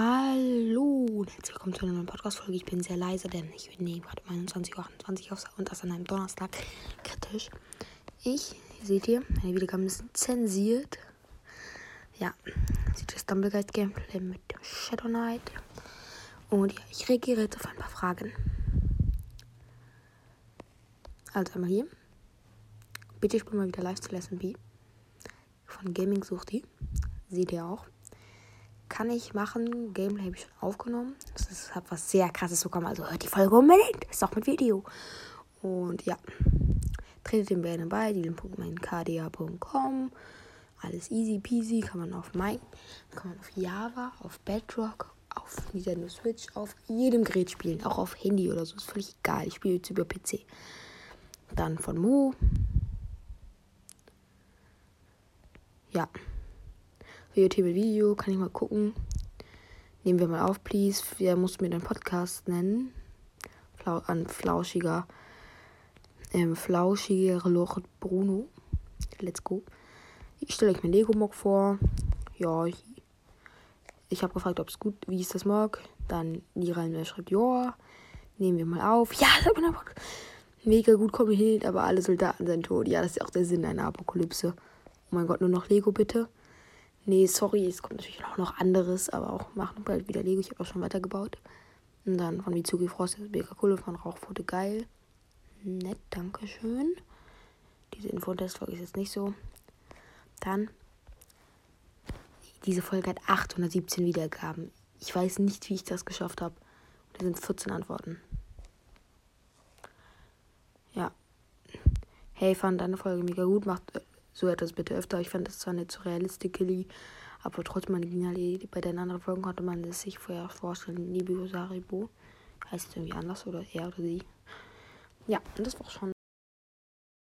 Hallo und herzlich willkommen zu einer neuen Podcast-Folge. Ich bin sehr leise, denn ich nehme gerade um 21.28 Uhr auf und das an einem Donnerstag. Kritisch. Ich, seht ihr, meine Wiedergaben sind zensiert. Ja, sieht das Dumbleguide Gameplay mit dem Shadow Knight. Und ja, ich reagiere jetzt auf ein paar Fragen. Also einmal hier. Bitte spiel mal wieder live zu Lesson B. Von Gaming sucht die. Seht ihr auch kann ich machen. Gameplay habe ich schon aufgenommen. Das ist hat was sehr krasses bekommen. Also hört die Folge unbedingt. Ist auch mit Video. Und ja. Tretet dem gerne bei. Die.kda.com. Alles easy peasy. Kann man auf mein, kann man auf Java, auf Bedrock, auf Nintendo Switch, auf jedem Gerät spielen. Auch auf Handy oder so. Ist völlig egal. Ich spiele jetzt über PC. Dann von Mo. Ja. Mit Video, kann ich mal gucken. Nehmen wir mal auf, please. Wer muss mir den Podcast nennen? Flau an flauschiger, ähm, flauschigere Loch Bruno. Let's go. Ich stelle euch mein Lego-Mock vor. Ja, ich, ich habe gefragt, ob es gut, wie ist das Mock. Dann die rein schreibt, ja, nehmen wir mal auf. Ja, das hat Bock. Mega gut kombiniert, aber alle Soldaten sind tot. Ja, das ist auch der Sinn einer Apokalypse. Oh mein Gott, nur noch Lego bitte. Nee, sorry, es kommt natürlich auch noch anderes, aber auch machen bald wieder Lego. Ich habe auch schon weitergebaut. Und dann von Mitsuki Frost mega cool, von Rauchfote geil. Nett, danke schön. Diese Info-Test-Folge ist jetzt nicht so. Dann, diese Folge hat 817 Wiedergaben. Ich weiß nicht, wie ich das geschafft habe. Da sind 14 Antworten. Ja. Hey, fand deine Folge mega gut. Macht so etwas bitte öfter. Ich fand das zwar nicht so realistisch, aber trotzdem eine geniale Idee. Bei den anderen Folgen konnte man es sich vorher vorstellen. Nibio Saribo heißt irgendwie anders oder er oder sie. Ja, und das war's schon.